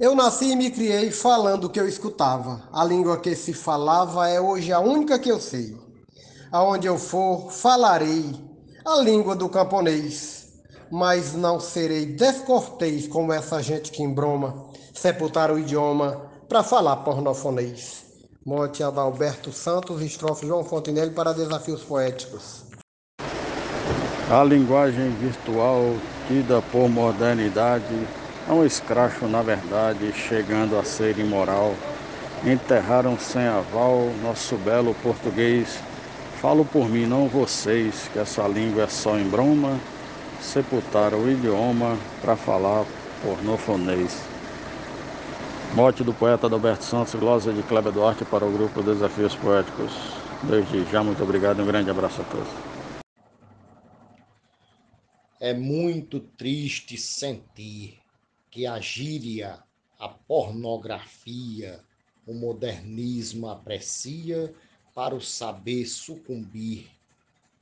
Eu nasci e me criei falando o que eu escutava. A língua que se falava é hoje a única que eu sei. Aonde eu for, falarei a língua do camponês, mas não serei descortês como essa gente que embroma, sepultar o idioma para falar pornofonês. Mote Adalberto Santos, estrofe João Fontenelle para desafios poéticos. A linguagem virtual, tida por modernidade, é um escracho, na verdade, chegando a ser imoral. Enterraram sem aval nosso belo português. Falo por mim, não vocês, que essa língua é só em broma. Sepultaram o idioma para falar pornofonês. Mote do poeta Adalberto Santos, glosa de Kleber Duarte para o grupo Desafios Poéticos. Desde já, muito obrigado e um grande abraço a todos. É muito triste sentir que a gíria, a pornografia, o modernismo aprecia para o saber sucumbir.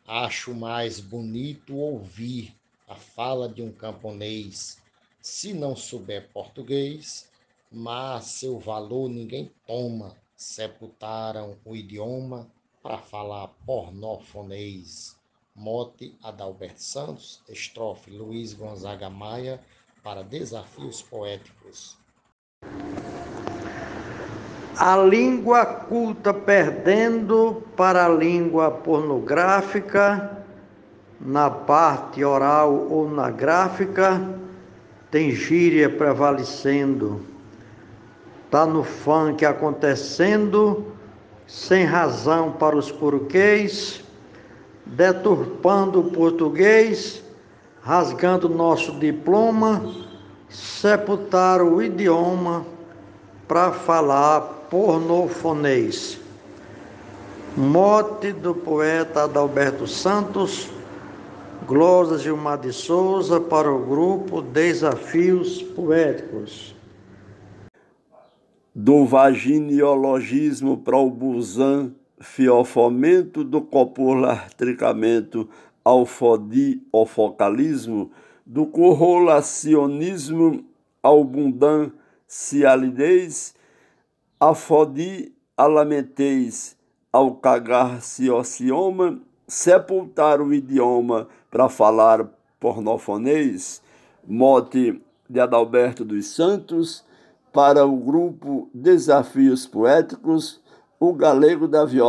Acho mais bonito ouvir a fala de um camponês, se não souber português, mas seu valor ninguém toma. Sepultaram o idioma para falar pornofonês. Mote Adalberto Santos, estrofe Luiz Gonzaga Maia, para desafios poéticos. A língua culta perdendo para a língua pornográfica, na parte oral ou na gráfica, tem gíria prevalecendo. Tá no funk acontecendo, sem razão para os porquês, deturpando o português rasgando nosso diploma, sepultaram o idioma para falar pornofonês. Mote do poeta Adalberto Santos, Glosa Gilmar de Souza para o grupo Desafios Poéticos. Do vaginiologismo para o busan, fiofomento do copulartricamento ao focalismo, do correlacionismo ao bundancialidez, a fodi alamentez ao cagar-ciocioma, sepultar o idioma para falar pornofonês, mote de Adalberto dos Santos, para o grupo Desafios Poéticos, o Galego da Viola.